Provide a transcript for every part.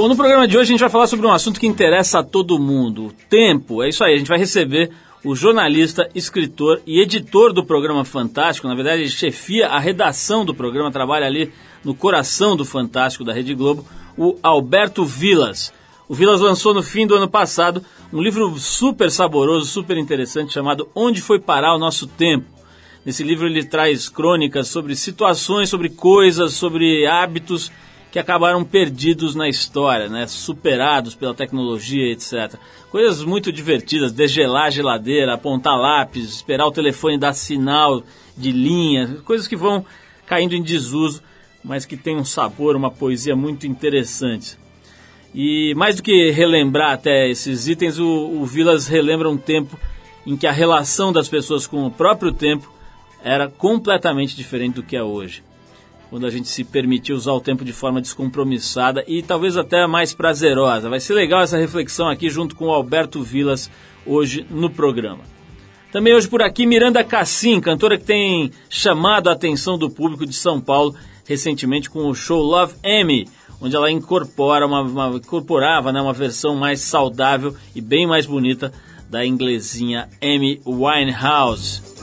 Bom, no programa de hoje a gente vai falar sobre um assunto que interessa a todo mundo: o tempo. É isso aí, a gente vai receber o jornalista, escritor e editor do programa Fantástico. Na verdade, ele chefia a redação do programa, trabalha ali no coração do Fantástico da Rede Globo, o Alberto Vilas. O Vilas lançou no fim do ano passado um livro super saboroso, super interessante, chamado Onde Foi Parar o Nosso Tempo. Nesse livro ele traz crônicas sobre situações, sobre coisas, sobre hábitos que acabaram perdidos na história, né? superados pela tecnologia, etc. Coisas muito divertidas, degelar a geladeira, apontar lápis, esperar o telefone dar sinal de linha, coisas que vão caindo em desuso, mas que tem um sabor, uma poesia muito interessante. E mais do que relembrar até esses itens, o, o Vilas relembra um tempo em que a relação das pessoas com o próprio tempo era completamente diferente do que é hoje quando a gente se permitir usar o tempo de forma descompromissada e talvez até mais prazerosa. Vai ser legal essa reflexão aqui junto com o Alberto Vilas hoje no programa. Também hoje por aqui Miranda Cassim, cantora que tem chamado a atenção do público de São Paulo recentemente com o show Love Amy, onde ela incorpora uma, uma incorporava né, uma versão mais saudável e bem mais bonita da inglesinha Amy Winehouse.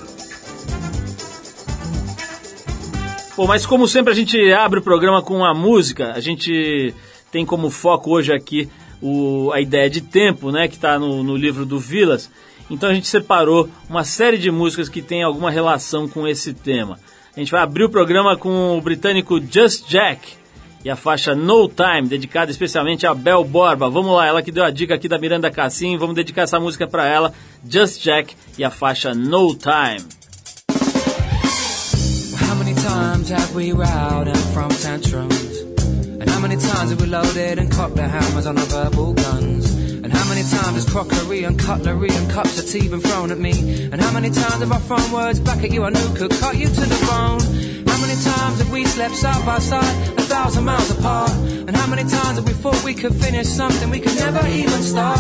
Bom, mas como sempre a gente abre o programa com a música, a gente tem como foco hoje aqui o, a ideia de tempo, né, que está no, no livro do Vilas. Então a gente separou uma série de músicas que tem alguma relação com esse tema. A gente vai abrir o programa com o britânico Just Jack e a faixa No Time, dedicada especialmente a Bel Borba. Vamos lá, ela que deu a dica aqui da Miranda Cassim, vamos dedicar essa música para ela, Just Jack e a faixa No Time. Have we rowed and from tantrums? And how many times have we loaded and cocked the hammers on our verbal guns? And how many times has crockery and cutlery and cups of tea been thrown at me? And how many times have I thrown words back at you I knew could cut you to the bone? How many times have we slept side by side, a thousand miles apart? And how many times have we thought we could finish something we could never even start?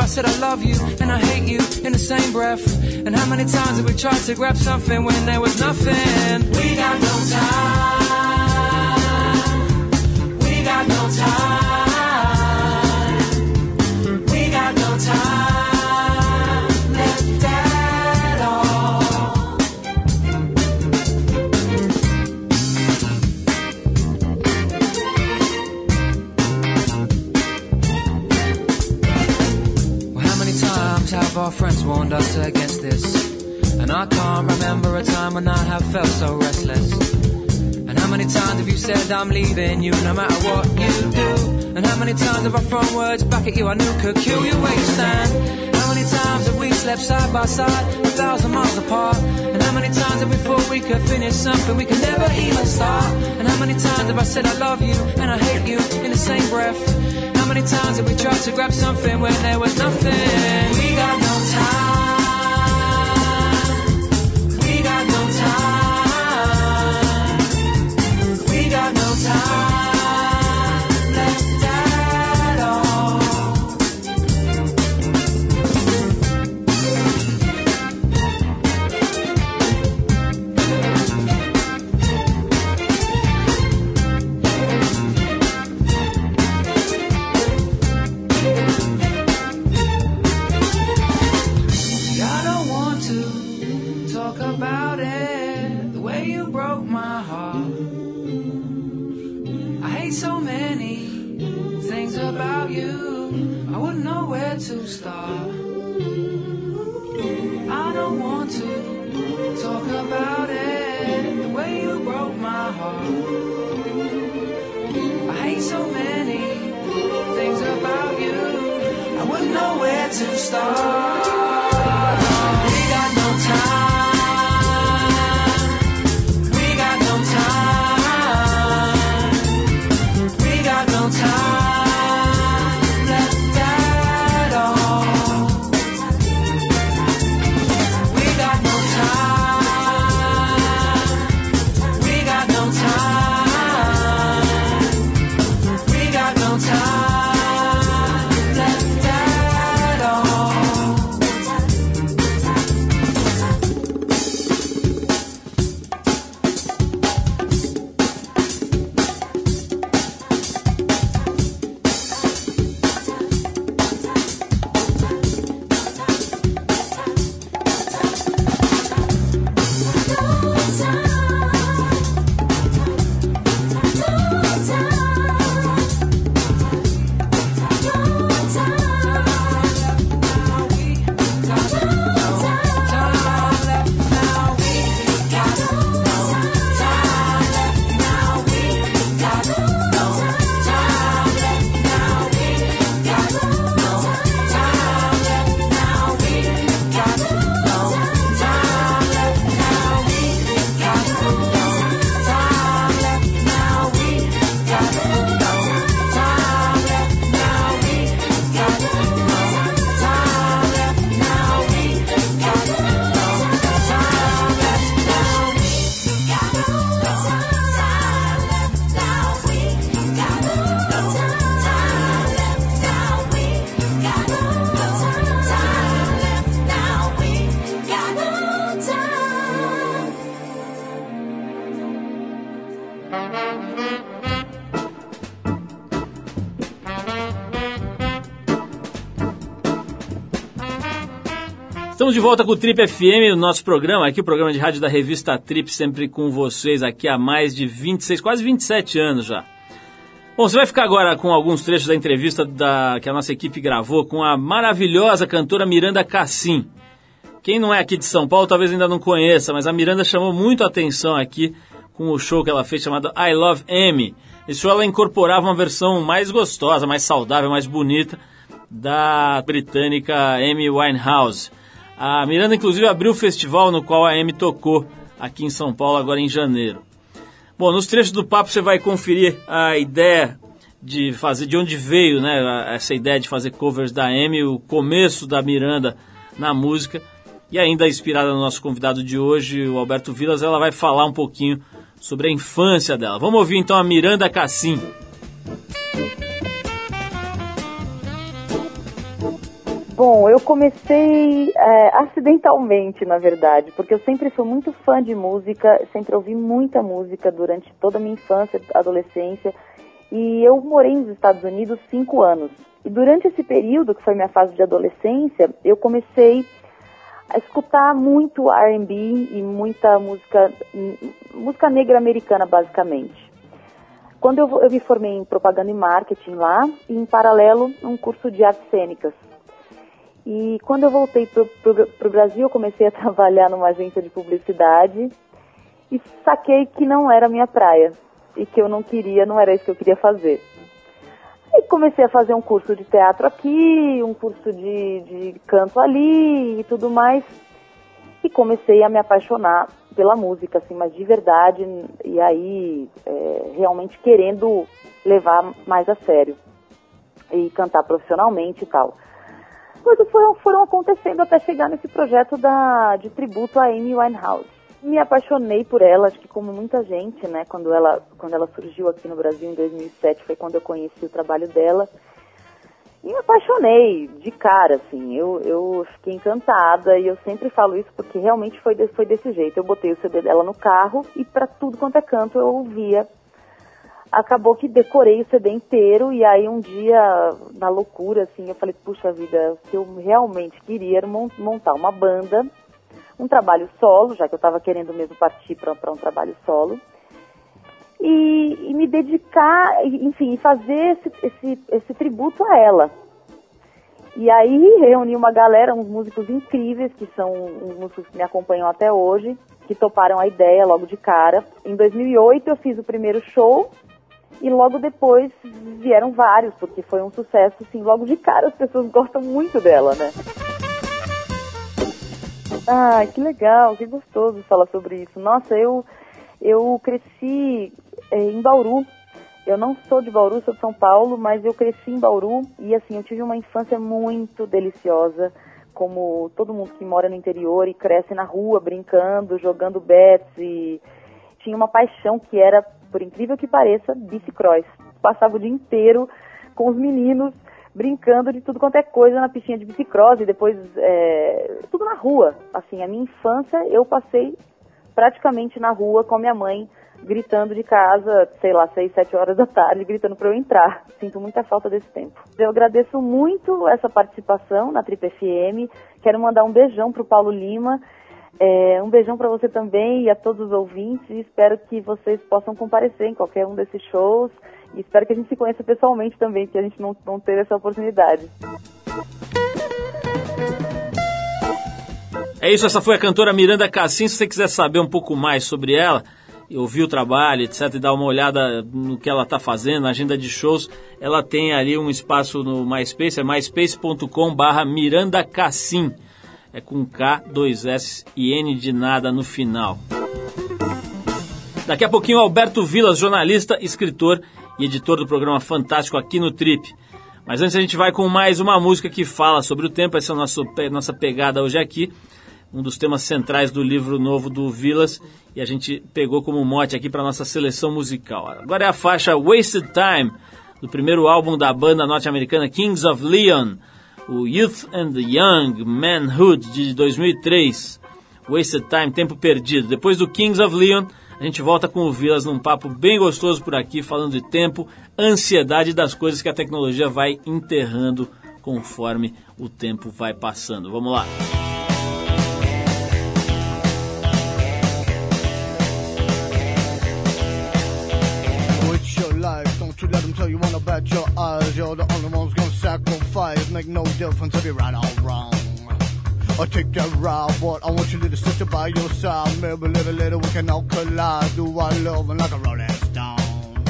I said I love you and I hate you in the same breath? And how many times have we tried to grab something when there was nothing? We got no time. We got no time. Our friends warned us against this. And I can't remember a time when I have felt so restless. And how many times have you said I'm leaving you no matter what you do? And how many times have I thrown words back at you I knew could kill you where you stand? How many times have we slept side by side, a thousand miles apart? And how many times have we thought we could finish something we could never even start? And how many times have I said I love you and I hate you in the same breath? Many times have we tried to grab something when there was nothing? We got no time. Volta com o Trip FM, o nosso programa aqui, o programa de rádio da revista Trip, sempre com vocês aqui há mais de 26, quase 27 anos já. Bom, você vai ficar agora com alguns trechos da entrevista da, que a nossa equipe gravou com a maravilhosa cantora Miranda Cassim. Quem não é aqui de São Paulo talvez ainda não conheça, mas a Miranda chamou muito a atenção aqui com o show que ela fez chamado I Love Amy. Esse show ela incorporava uma versão mais gostosa, mais saudável, mais bonita da britânica Amy Winehouse. A Miranda, inclusive, abriu o festival no qual a Amy tocou aqui em São Paulo, agora em janeiro. Bom, nos trechos do papo você vai conferir a ideia de fazer, de onde veio, né, essa ideia de fazer covers da Amy, o começo da Miranda na música. E ainda inspirada no nosso convidado de hoje, o Alberto Vilas, ela vai falar um pouquinho sobre a infância dela. Vamos ouvir então a Miranda Cassim. Bom, eu comecei é, acidentalmente, na verdade, porque eu sempre fui muito fã de música, sempre ouvi muita música durante toda a minha infância, adolescência, e eu morei nos Estados Unidos cinco anos. E durante esse período, que foi minha fase de adolescência, eu comecei a escutar muito R&B e muita música, música negra americana, basicamente. Quando eu, eu me formei em propaganda e marketing lá, e em paralelo, um curso de artes cênicas. E quando eu voltei para o Brasil, eu comecei a trabalhar numa agência de publicidade e saquei que não era minha praia e que eu não queria, não era isso que eu queria fazer. E comecei a fazer um curso de teatro aqui, um curso de, de canto ali e tudo mais. E comecei a me apaixonar pela música, assim, mas de verdade, e aí é, realmente querendo levar mais a sério e cantar profissionalmente e tal coisas foram, foram acontecendo até chegar nesse projeto da, de tributo a Amy Winehouse. Me apaixonei por ela, acho que como muita gente, né, quando ela, quando ela surgiu aqui no Brasil em 2007, foi quando eu conheci o trabalho dela. E me apaixonei de cara, assim, eu, eu fiquei encantada e eu sempre falo isso porque realmente foi, foi desse jeito. Eu botei o CD dela no carro e para tudo quanto é canto eu ouvia acabou que decorei o CD inteiro e aí um dia, na loucura, assim, eu falei, puxa vida, que eu realmente queria montar uma banda, um trabalho solo, já que eu estava querendo mesmo partir para um trabalho solo, e, e, me dedicar, enfim, fazer esse, esse, esse tributo a ela. E aí reuni uma galera, uns músicos incríveis, que são uns músicos que me acompanham até hoje, que toparam a ideia logo de cara. Em 2008 eu fiz o primeiro show e logo depois vieram vários, porque foi um sucesso, assim, logo de cara as pessoas gostam muito dela, né? Ah, que legal, que gostoso falar sobre isso. Nossa, eu, eu cresci é, em Bauru. Eu não sou de Bauru, sou de São Paulo, mas eu cresci em Bauru e assim, eu tive uma infância muito deliciosa, como todo mundo que mora no interior e cresce na rua, brincando, jogando bets e tinha uma paixão que era por incrível que pareça, bicicross. Passava o dia inteiro com os meninos brincando de tudo quanto é coisa na piscina de bicicross e depois é, tudo na rua. Assim, a minha infância eu passei praticamente na rua com a minha mãe gritando de casa, sei lá, seis, sete horas da tarde, gritando para eu entrar. Sinto muita falta desse tempo. Eu agradeço muito essa participação na Trip FM. Quero mandar um beijão pro Paulo Lima é, um beijão para você também e a todos os ouvintes. Espero que vocês possam comparecer em qualquer um desses shows. E espero que a gente se conheça pessoalmente também, que a gente não, não teve essa oportunidade. É isso, essa foi a cantora Miranda Cassim. Se você quiser saber um pouco mais sobre ela, ouvir o trabalho, etc., e dar uma olhada no que ela está fazendo, na agenda de shows, ela tem ali um espaço no MySpace, é myspace.com/barra Miranda Cassim é com K, dois S e N de nada no final. Daqui a pouquinho, Alberto Vilas, jornalista, escritor e editor do programa Fantástico aqui no Trip. Mas antes a gente vai com mais uma música que fala sobre o tempo, essa é a nossa, nossa pegada hoje aqui, um dos temas centrais do livro novo do Vilas, e a gente pegou como mote aqui para nossa seleção musical. Agora é a faixa Wasted Time, do primeiro álbum da banda norte-americana Kings of Leon, o Youth and Young Manhood de 2003, Wasted Time, Tempo Perdido. Depois do Kings of Leon, a gente volta com o Vilas num papo bem gostoso por aqui, falando de tempo, ansiedade das coisas que a tecnologia vai enterrando conforme o tempo vai passando. Vamos lá! Let them tell you about your eyes, you're the only one gonna. Make no difference if you're right or wrong. I'll take that ride, but I want you to sit by your side. Maybe little, little, we can all collide. Do I love like a rolling stone?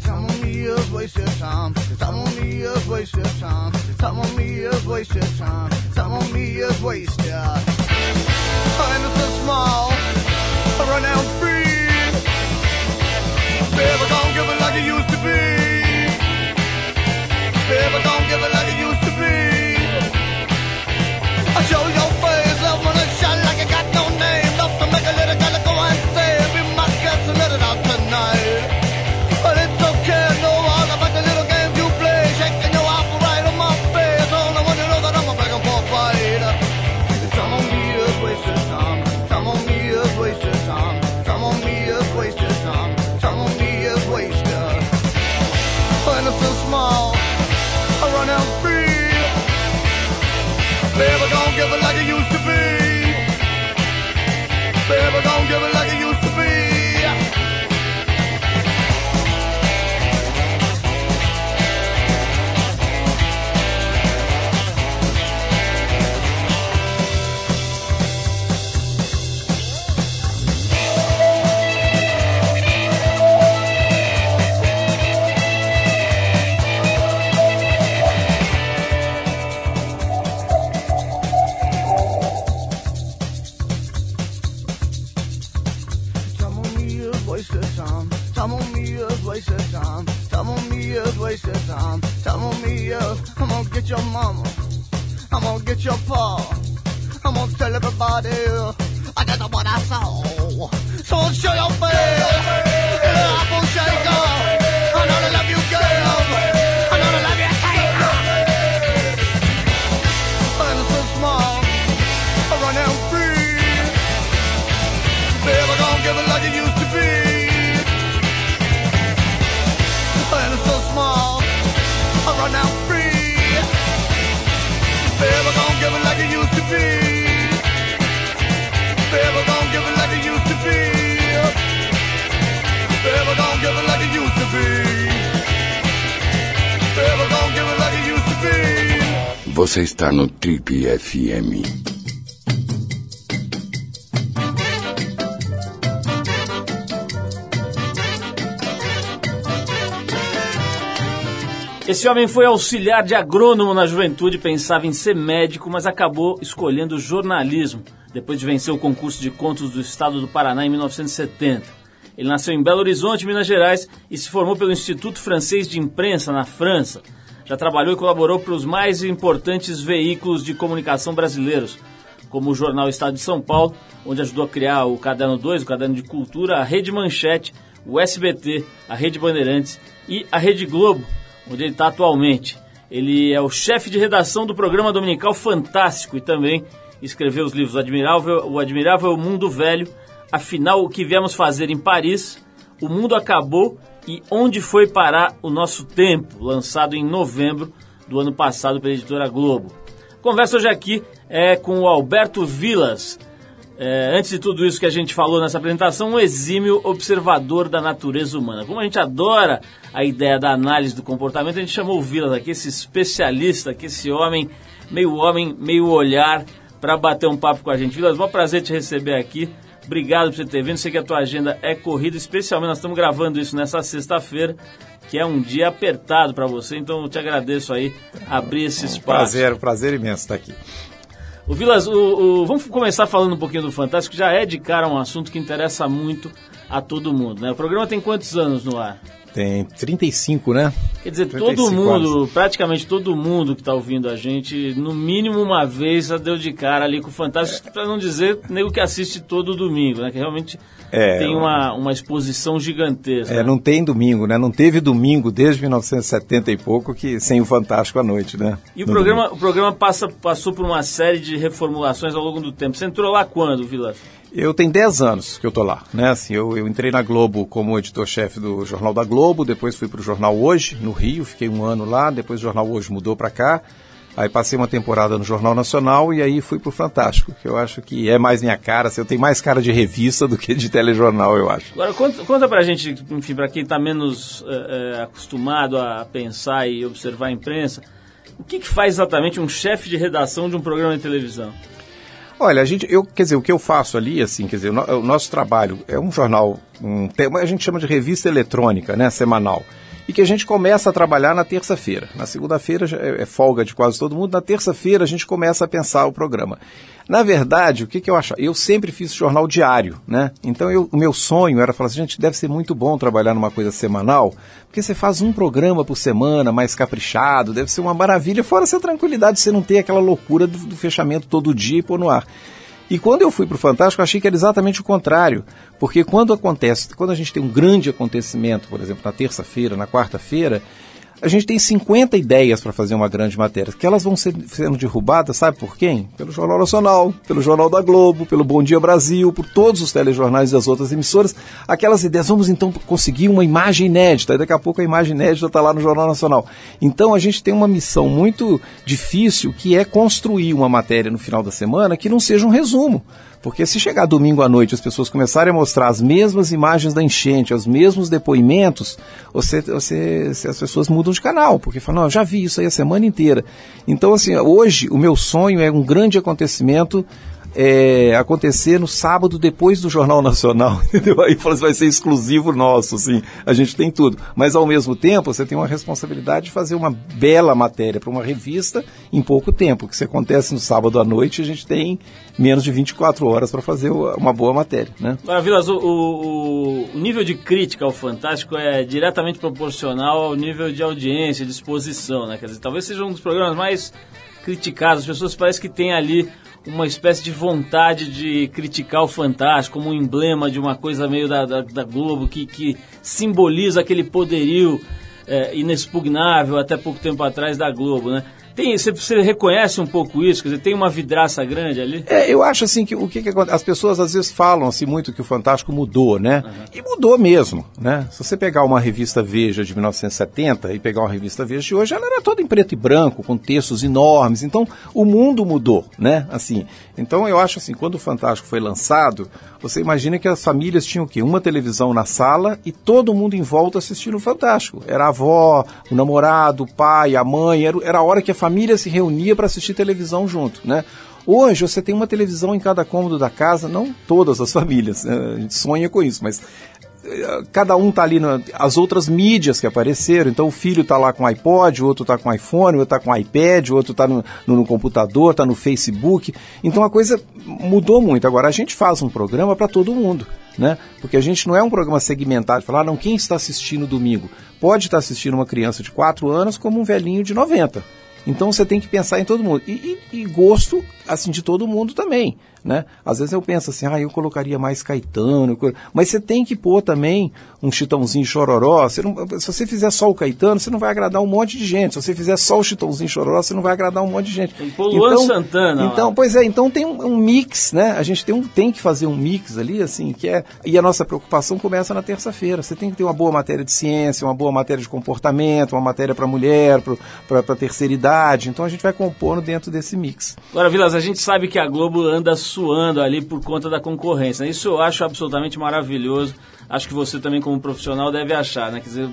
Some of me is wasted time. Some of me is wasted time. Some of me is wasted time. Some of me is wasted. Innocent small, run out free. Baby, don't give it like it used to be. Você está no Trip FM. Esse homem foi auxiliar de agrônomo na juventude, pensava em ser médico, mas acabou escolhendo jornalismo, depois de vencer o concurso de contos do estado do Paraná em 1970. Ele nasceu em Belo Horizonte, Minas Gerais, e se formou pelo Instituto Francês de Imprensa, na França. Já trabalhou e colaborou para os mais importantes veículos de comunicação brasileiros, como o jornal Estado de São Paulo, onde ajudou a criar o Caderno 2, o Caderno de Cultura, a Rede Manchete, o SBT, a Rede Bandeirantes e a Rede Globo, onde ele está atualmente. Ele é o chefe de redação do programa dominical Fantástico e também escreveu os livros Admirável, O Admirável Mundo Velho, Afinal, o que viemos fazer em Paris, O Mundo Acabou e Onde Foi Parar o Nosso Tempo, lançado em novembro do ano passado pela editora Globo. Conversa hoje aqui é com o Alberto Vilas, é, antes de tudo isso que a gente falou nessa apresentação, um exímio observador da natureza humana. Como a gente adora a ideia da análise do comportamento, a gente chamou o Vilas aqui, esse especialista aqui, esse homem, meio homem, meio olhar, para bater um papo com a gente. Vilas, um prazer te receber aqui. Obrigado por você ter vindo. Sei que a tua agenda é corrida, especialmente nós estamos gravando isso nessa sexta-feira, que é um dia apertado para você, então eu te agradeço aí abrir esse espaço. Prazer, um prazer imenso estar aqui. O Vilas, o, o, vamos começar falando um pouquinho do Fantástico, já é de cara um assunto que interessa muito a todo mundo. Né? O programa tem quantos anos no ar? Tem 35, né? Quer dizer, todo mundo, anos. praticamente todo mundo que está ouvindo a gente, no mínimo uma vez já deu de cara ali com o Fantástico, é. para não dizer nego que assiste todo domingo, né? Que realmente é, tem uma, uma exposição gigantesca. É, né? não tem domingo, né? Não teve domingo desde 1970 e pouco que sem o Fantástico à noite, né? E o programa, o programa passa, passou por uma série de reformulações ao longo do tempo. Você entrou lá quando, Vilas? Eu tenho 10 anos que eu tô lá, né? Assim, eu, eu entrei na Globo como editor-chefe do Jornal da Globo, depois fui para o Jornal Hoje, no Rio, fiquei um ano lá, depois o Jornal Hoje mudou para cá. Aí passei uma temporada no Jornal Nacional e aí fui pro Fantástico, que eu acho que é mais minha cara, assim, eu tenho mais cara de revista do que de telejornal, eu acho. Agora, conta, conta pra gente, enfim, pra quem tá menos é, acostumado a pensar e observar a imprensa, o que, que faz exatamente um chefe de redação de um programa de televisão? Olha, a gente, eu, quer dizer, o que eu faço ali, assim, quer dizer, o, no- o nosso trabalho é um jornal, um, tema- a gente chama de revista eletrônica, né, semanal, e que a gente começa a trabalhar na terça-feira. Na segunda-feira é, é folga de quase todo mundo, na terça-feira a gente começa a pensar o programa. Na verdade, o que, que eu acho? Eu sempre fiz jornal diário, né? Então eu- o meu sonho era falar assim, gente, deve ser muito bom trabalhar numa coisa semanal, porque você faz um programa por semana, mais caprichado, deve ser uma maravilha, fora essa tranquilidade de você não ter aquela loucura do, do fechamento todo dia e pôr no ar. E quando eu fui para o Fantástico, achei que era exatamente o contrário. Porque quando acontece, quando a gente tem um grande acontecimento, por exemplo, na terça-feira, na quarta-feira, a gente tem 50 ideias para fazer uma grande matéria, que elas vão ser, sendo derrubadas, sabe por quem? Pelo Jornal Nacional, pelo Jornal da Globo, pelo Bom Dia Brasil, por todos os telejornais das outras emissoras. Aquelas ideias, vamos então conseguir uma imagem inédita, e daqui a pouco a imagem inédita está lá no Jornal Nacional. Então a gente tem uma missão muito difícil, que é construir uma matéria no final da semana que não seja um resumo. Porque se chegar domingo à noite as pessoas começarem a mostrar as mesmas imagens da enchente, os mesmos depoimentos, você, você, as pessoas mudam de canal, porque falam, não, eu já vi isso aí a semana inteira. Então, assim, hoje o meu sonho é um grande acontecimento é, acontecer no sábado depois do Jornal Nacional, entendeu? Aí fala assim, vai ser exclusivo nosso, assim, a gente tem tudo. Mas ao mesmo tempo você tem uma responsabilidade de fazer uma bela matéria para uma revista em pouco tempo, que se acontece no sábado à noite, a gente tem menos de 24 horas para fazer uma boa matéria, né? Agora, o, o- o nível de crítica ao Fantástico é diretamente proporcional ao nível de audiência, de exposição, né? Quer dizer, talvez seja um dos programas mais criticados. As pessoas parecem que têm ali uma espécie de vontade de criticar o Fantástico como um emblema de uma coisa meio da, da, da Globo que, que simboliza aquele poderio é, inexpugnável até pouco tempo atrás da Globo, né? Tem, você, você reconhece um pouco isso? Quer dizer, tem uma vidraça grande ali? É, eu acho assim que o que, que acontece? As pessoas às vezes falam assim muito que o Fantástico mudou, né? E mudou mesmo, né? Se você pegar uma revista Veja de 1970 e pegar uma revista Veja de hoje, ela era toda em preto e branco, com textos enormes. Então, o mundo mudou, né? Assim. Então, eu acho assim, quando o Fantástico foi lançado, você imagina que as famílias tinham o quê? Uma televisão na sala e todo mundo em volta assistindo o Fantástico. Era a avó, o namorado, o pai, a mãe, era, era a hora que a família se reunia para assistir televisão junto, né? Hoje você tem uma televisão em cada cômodo da casa, não todas as famílias, né? a gente sonha com isso, mas eh, cada um tá ali na, as outras mídias que apareceram, então o filho tá lá com iPod, o outro tá com iPhone, o outro tá com iPad, o outro tá no, no, computador, tá no Facebook. Então a coisa mudou muito. Agora a gente faz um programa para todo mundo, né? Porque a gente não é um programa segmentado, falar, ah, não, quem está assistindo domingo? Pode estar assistindo uma criança de 4 anos como um velhinho de 90. Então você tem que pensar em todo mundo. E, e- e gosto, assim, de todo mundo também, né? Às vezes eu penso assim, ah, eu colocaria mais Caetano, mas você tem que pôr também um Chitãozinho Chororó. Você não- se você fizer só o Caetano, você não vai agradar um monte de gente. Se você fizer só o Chitãozinho Chororó, você não vai agradar um monte de gente. Tem pôr Luan Santana lá. Então, pois é, então tem um, um mix, né? A gente tem, um, tem que fazer um mix ali, assim, que é. E a nossa preocupação começa na terça-feira. Você tem que ter uma boa matéria de ciência, uma boa matéria de comportamento, uma matéria para mulher, para a terceira idade. Então a gente vai compondo dentro desse mix. Agora, Vilas, a gente sabe que a Globo anda suando ali por conta da concorrência. né? Isso eu acho absolutamente maravilhoso. Acho que você também, como profissional, deve achar, né? Quer dizer,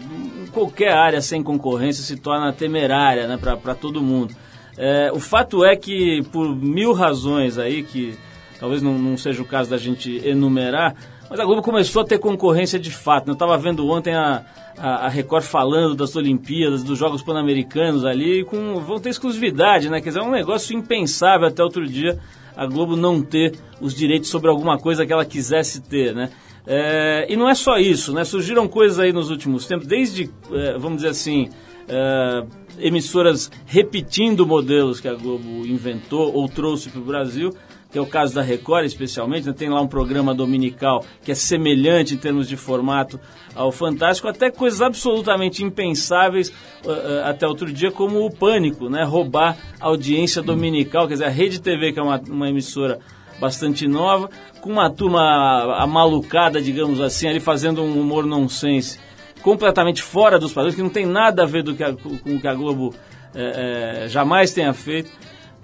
qualquer área sem concorrência se torna temerária, né? Para todo mundo. É, o fato é que, por mil razões aí, que talvez não, não seja o caso da gente enumerar, mas a Globo começou a ter concorrência de fato. né? Eu estava vendo ontem a, a, a Record falando das Olimpíadas, dos Jogos Pan-Americanos ali, com, vão ter exclusividade, né? Quer dizer, é um negócio impensável até outro dia a Globo não ter os direitos sobre alguma coisa que ela quisesse ter, né? É, e não é só isso, né? Surgiram coisas aí nos últimos tempos, desde, é, vamos dizer assim, é, emissoras repetindo modelos que a Globo inventou ou trouxe para o Brasil, que é o caso da Record especialmente, né? tem lá um programa dominical que é semelhante em termos de formato ao Fantástico, até coisas absolutamente impensáveis uh, uh, até outro dia, como o Pânico, né? roubar audiência dominical, quer dizer, a Rede TV, que é uma, uma emissora bastante nova, com uma turma amalucada, digamos assim, ali fazendo um humor nonsense completamente fora dos padrões, que não tem nada a ver do que a, com o que a Globo é, é, jamais tenha feito.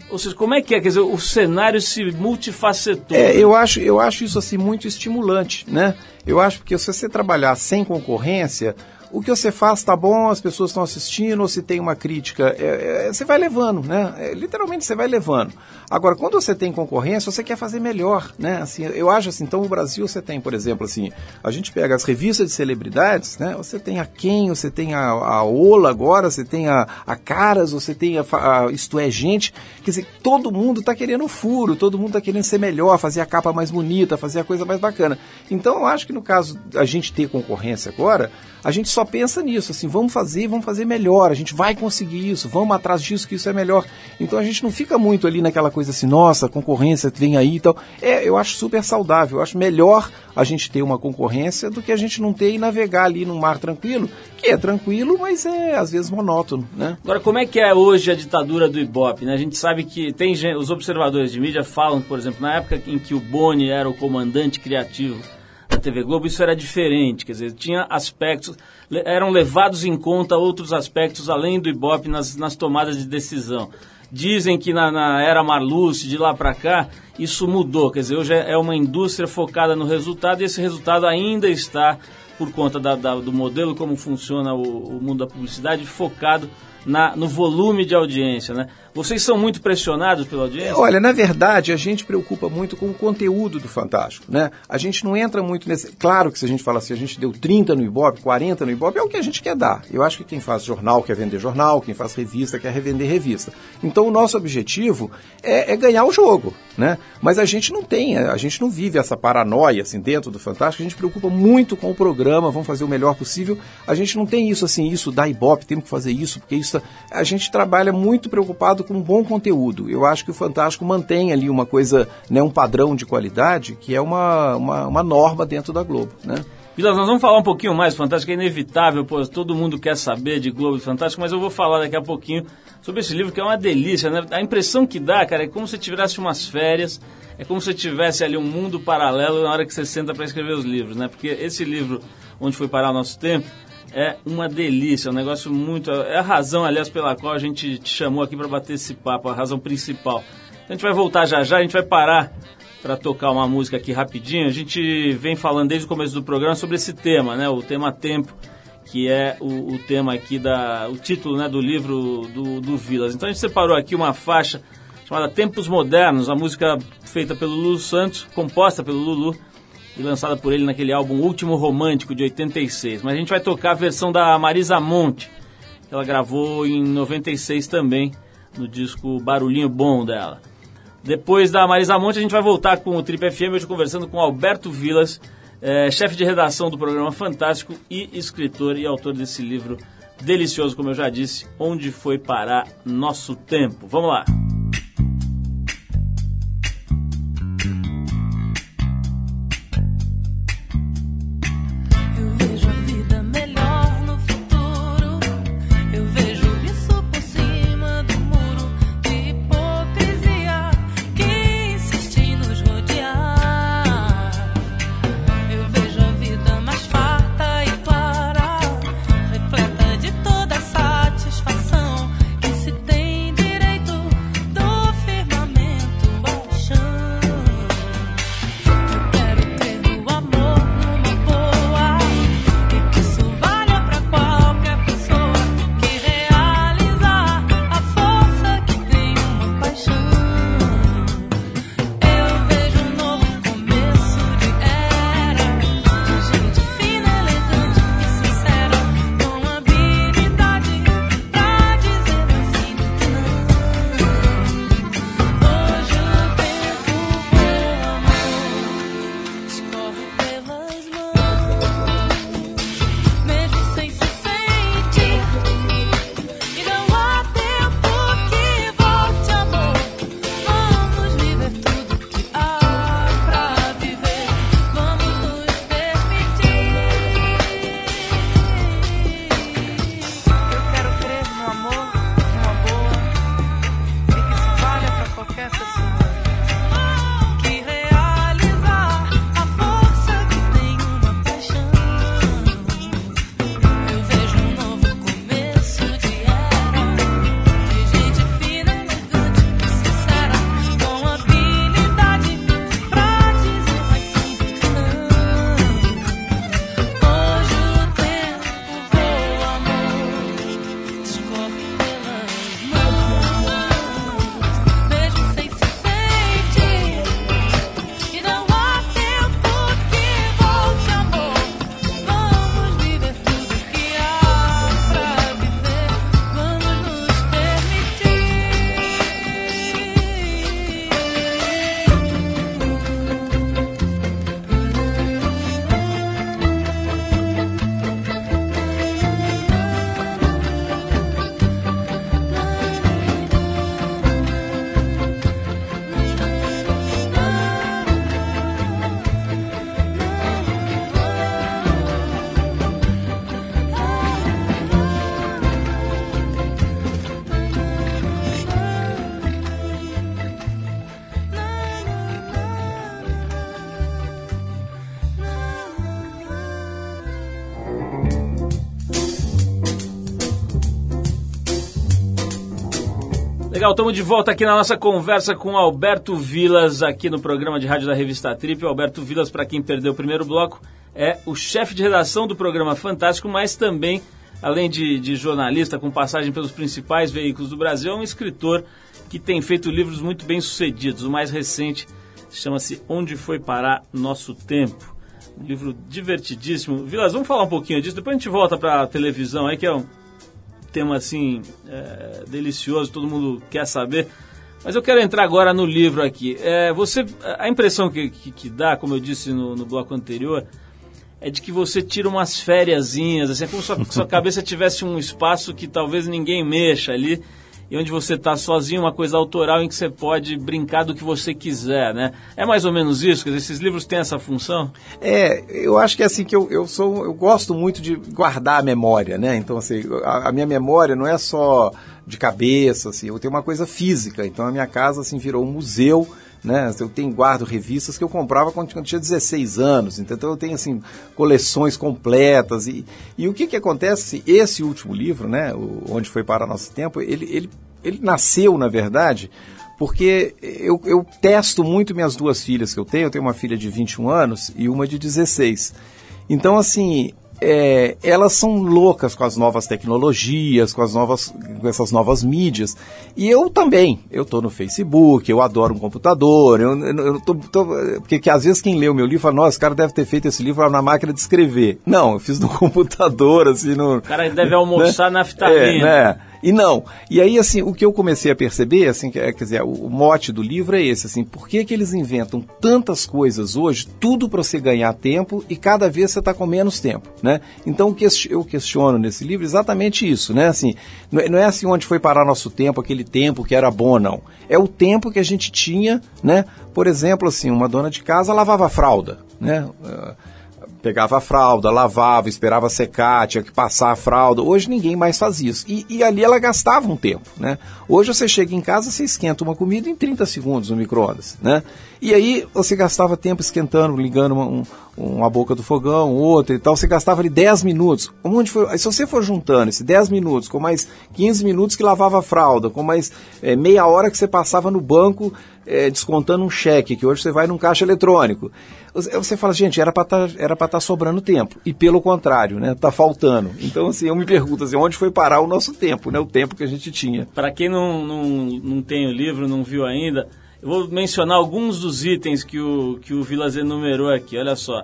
Ou seja, como é que é? Quer dizer, o cenário se multifacetou. É, eu acho, eu acho isso assim muito estimulante, né? Eu acho que se você trabalhar sem concorrência, o que você faz tá bom, as pessoas estão assistindo, ou se tem uma crítica, é, é, você vai levando, né? É, literalmente você vai levando. Agora, quando você tem concorrência, você quer fazer melhor, né? Assim, eu acho assim, então o Brasil você tem, por exemplo, assim, a gente pega as revistas de celebridades, né? Você tem a Quem, você tem a, a Ola agora, você tem a, a Caras, você tem a, a Isto é Gente, quer dizer, todo mundo está querendo furo, todo mundo está querendo ser melhor, fazer a capa mais bonita, fazer a coisa mais bacana. Então eu acho que no caso a gente ter concorrência agora, a gente só pensa nisso, assim, vamos fazer, vamos fazer melhor, a gente vai conseguir isso, vamos atrás disso, que isso é melhor. Então a gente não fica muito ali naquela coisa assim, nossa, concorrência vem aí e tal. É, eu acho super saudável, eu acho melhor a gente ter uma concorrência do que a gente não ter e navegar ali num mar tranquilo, que é tranquilo, mas é às vezes monótono, né? Agora, como é que é hoje a ditadura do Ibope? Né? A gente sabe que tem gente, os observadores de mídia falam, por exemplo, na época em que o Boni era o comandante criativo TV Globo, isso era diferente, quer dizer, tinha aspectos, eram levados em conta outros aspectos além do Ibope nas, nas tomadas de decisão. Dizem que na, na era Marluce, de lá para cá, isso mudou, quer dizer, hoje é, é uma indústria focada no resultado e esse resultado ainda está, por conta da, da, do modelo como funciona o, o mundo da publicidade, focado na, no volume de audiência, né? Vocês são muito pressionados pela audiência? Olha, na verdade, a gente preocupa muito com o conteúdo do Fantástico, né? A gente não entra muito nesse... Claro que se a gente fala assim, a gente deu 30 no Ibope, 40 no Ibope, é o que a gente quer dar. Eu acho que quem faz jornal quer vender jornal, quem faz revista quer revender revista. Então, o nosso objetivo é, é ganhar o jogo, né? Mas a gente não tem, a gente não vive essa paranoia, assim, dentro do Fantástico. A gente preocupa muito com o programa, vamos fazer o melhor possível. A gente não tem isso, assim, isso dá Ibope, temos que fazer isso, porque isso... A gente trabalha muito preocupado com um bom conteúdo. Eu acho que o Fantástico mantém ali uma coisa, né, um padrão de qualidade que é uma, uma, uma norma dentro da Globo, né? Vilas, nós vamos falar um pouquinho mais, Fantástico é inevitável, pois todo mundo quer saber de Globo e Fantástico, mas eu vou falar daqui a pouquinho sobre esse livro que é uma delícia, né? A impressão que dá, cara, é como se tivesse umas férias, é como se tivesse ali um mundo paralelo na hora que você senta para escrever os livros, né? Porque esse livro, Onde Foi Parar o Nosso Tempo, é uma delícia, é um negócio muito. É a razão, aliás, pela qual a gente te chamou aqui para bater esse papo, a razão principal. A gente vai voltar já já, a gente vai parar para tocar uma música aqui rapidinho. A gente vem falando desde o começo do programa sobre esse tema, né? O tema tempo, que é o, o tema aqui da. o título né, do livro do, do Vilas. Então a gente separou aqui uma faixa chamada Tempos Modernos, a música feita pelo Lulu Santos, composta pelo Lulu e lançada por ele naquele álbum Último Romântico de 86. Mas a gente vai tocar a versão da Marisa Monte, que ela gravou em 96 também, no disco Barulhinho Bom dela. Depois da Marisa Monte, a gente vai voltar com o Trip FM, hoje conversando com Alberto Vilas, é, chefe de redação do programa Fantástico e escritor e autor desse livro delicioso, como eu já disse, Onde Foi Parar Nosso Tempo. Vamos lá! Legal, estamos de volta aqui na nossa conversa com Alberto Vilas, aqui no programa de rádio da revista Trip. O Alberto Vilas, para quem perdeu o primeiro bloco, é o chefe de redação do programa Fantástico, mas também, além de, de jornalista com passagem pelos principais veículos do Brasil, é um escritor que tem feito livros muito bem sucedidos. O mais recente chama-se Onde Foi Parar Nosso Tempo. Um livro divertidíssimo. Vilas, vamos falar um pouquinho disso, depois a gente volta para a televisão aí, que é um tema assim é, delicioso, todo mundo quer saber. Mas eu quero entrar agora no livro aqui. É, você, a impressão que, que, que, dá, como eu disse no, no bloco anterior, é de que você tira umas fériasinhas, assim, é como se sua, sua cabeça tivesse um espaço que talvez ninguém mexa ali e onde você está sozinho, uma coisa autoral em que você pode brincar do que você quiser, né? É mais ou menos isso? Quer dizer, esses livros têm essa função? É, eu acho que é assim que eu, eu sou, eu gosto muito de guardar a memória, né? Então, assim, a, a minha memória não é só de cabeça, assim, eu tenho uma coisa física, então a minha casa, assim, virou um museu, né? Eu tenho guardo revistas que eu comprava quando tinha 16 anos, então eu tenho assim coleções completas e, e o que que acontece? Esse último livro, né, o Onde foi para nosso tempo, ele, ele, ele nasceu na verdade porque eu, eu testo muito minhas duas filhas que eu tenho, eu tenho uma filha de 21 anos e uma de 16. Então, assim, é, elas são loucas com as novas tecnologias, com as novas, com essas novas mídias. E eu também. Eu estou no Facebook, eu adoro um computador. Eu, eu, tô, tô, porque que às vezes quem lê o meu livro fala, nossa, esse cara deve ter feito esse livro na máquina de escrever. Não, eu fiz no computador, assim. No, o cara deve almoçar né? na vitamina. É, né? E não. E aí, assim, o que eu comecei a perceber, assim, quer dizer, o mote do livro é esse, assim, por que, que eles inventam tantas coisas hoje, tudo para você ganhar tempo e cada vez você está com menos tempo, né? Então, eu questiono nesse livro exatamente isso, né? Assim, não é assim onde foi parar nosso tempo, aquele tempo que era bom, não. É o tempo que a gente tinha, né? Por exemplo, assim, uma dona de casa lavava fralda, né? pegava a fralda, lavava, esperava secar, tinha que passar a fralda. Hoje ninguém mais faz isso. E, e, ali ela gastava um tempo, né? Hoje você chega em casa, você esquenta uma comida em 30 segundos no micro-ondas, né? E aí você gastava tempo esquentando, ligando uma, um, uma boca do fogão, outra e tal, você gastava ali 10 minutos. Onde foi? Se você for juntando esses 10 minutos com mais 15 minutos que lavava a fralda, com mais é, meia hora que você passava no banco é, descontando um cheque, que hoje você vai num caixa eletrônico. Você fala, gente, era para tá, estar tá sobrando tempo. E pelo contrário, né? Tá faltando. Então, assim, eu me pergunto assim, onde foi parar o nosso tempo, né? O tempo que a gente tinha. Para quem não, não, não tem o livro, não viu ainda, eu vou mencionar alguns dos itens que o, que o Vilas enumerou aqui. Olha só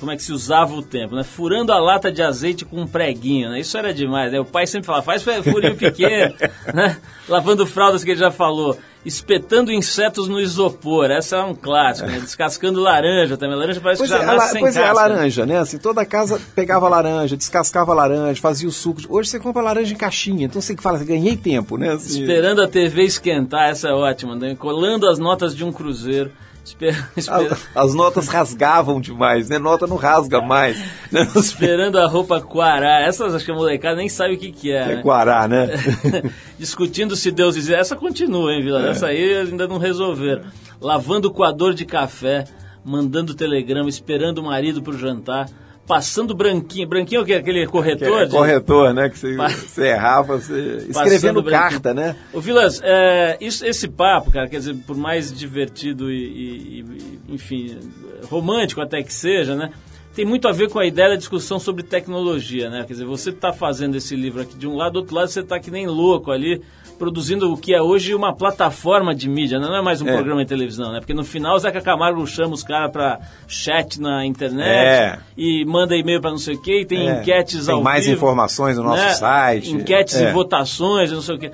como é que se usava o tempo, né? Furando a lata de azeite com um preguinho, né? Isso era demais, né? O pai sempre falava, faz furinho pequeno, né? Lavando fraldas que ele já falou espetando insetos no isopor. Essa é um clássico, né? Descascando laranja também. laranja parece pois que já é, nasce a, Pois casca, é, a laranja, né? Assim, toda casa pegava laranja, descascava laranja, fazia o suco. Hoje você compra laranja em caixinha, então você fala, ganhei tempo, né? Assim, Esperando a TV esquentar, essa é ótima. Né? Colando as notas de um cruzeiro. Esper, esper... As, as, notas rasgavam demais, né? Nota não rasga mais. Né? Esperando a roupa quarar. Essas acho que a molecada nem sabe o que, que é. É né? quarar, né? Discutindo se Deus dizer. Essa continua, hein, Vila? É. Essa aí ainda não resolveram. Lavando o coador de café, mandando telegrama, esperando o marido pro jantar passando branquinho. Branquinho é o que? Aquele corretor? É, de... Corretor, né? Que você, você errava, você... escrevendo carta, né? Ô Vilas, é, isso, esse papo, cara, quer dizer, por mais divertido e, e, e, enfim, romântico até que seja, né? Tem muito a ver com a ideia da discussão sobre tecnologia, né? Quer dizer, você está fazendo esse livro aqui de um lado, do outro lado você está que nem louco ali, produzindo o que é hoje uma plataforma de mídia, né? não é mais um é. programa de televisão, né? Porque no final o Zeca Camargo chama os caras para chat na internet é. e manda e-mail para não sei o quê, e tem é. enquetes tem ao mais vivo, informações no nosso né? site. Enquetes e é. votações, não sei o quê.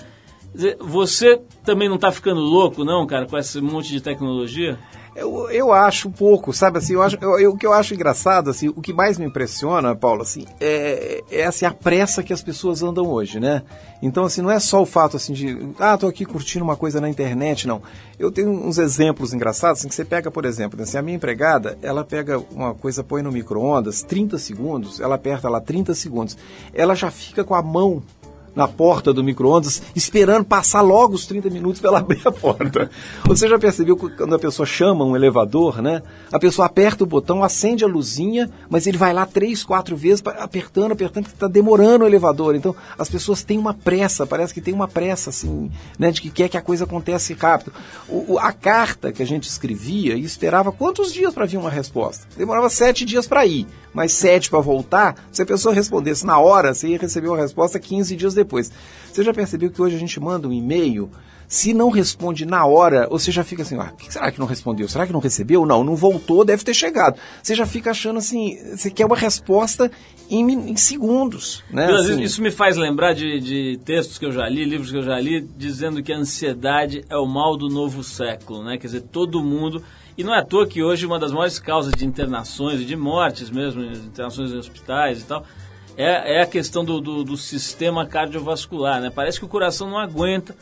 Você também não está ficando louco, não, cara, com esse monte de tecnologia? Eu, eu acho pouco, sabe assim, eu acho, eu, eu, o que eu acho engraçado, assim, o que mais me impressiona, Paulo, assim, é, é assim, a pressa que as pessoas andam hoje, né? Então, assim, não é só o fato, assim, de, ah, tô aqui curtindo uma coisa na internet, não. Eu tenho uns exemplos engraçados, assim, que você pega, por exemplo, assim, a minha empregada, ela pega uma coisa, põe no micro-ondas, 30 segundos, ela aperta lá 30 segundos, ela já fica com a mão na porta do micro-ondas, esperando passar logo os 30 minutos para ela abrir a porta. Você já percebeu que quando a pessoa chama um elevador, né? A pessoa aperta o botão, acende a luzinha, mas ele vai lá três, quatro vezes apertando, apertando, porque está demorando o elevador. Então, as pessoas têm uma pressa, parece que tem uma pressa, assim, né? De que quer que a coisa acontece rápido. O, o, a carta que a gente escrevia e esperava quantos dias para vir uma resposta? Demorava sete dias para ir mais sete para voltar, se a pessoa respondesse na hora, você ia receber uma resposta 15 dias depois. Você já percebeu que hoje a gente manda um e-mail, se não responde na hora, você já fica assim, ah, que será que não respondeu? Será que não recebeu? Não, não voltou, deve ter chegado. Você já fica achando assim, você quer uma resposta em, em segundos. Né? Assim, isso me faz lembrar de, de, textos que eu já li, livros que eu já li, dizendo que a ansiedade é o mal do novo século, né? Quer dizer, todo mundo e não é à toa que hoje uma das maiores causas de internações e de mortes mesmo, internações em hospitais e tal, é, é a questão do, do, do, sistema cardiovascular. Né? Parece que o coração não aguenta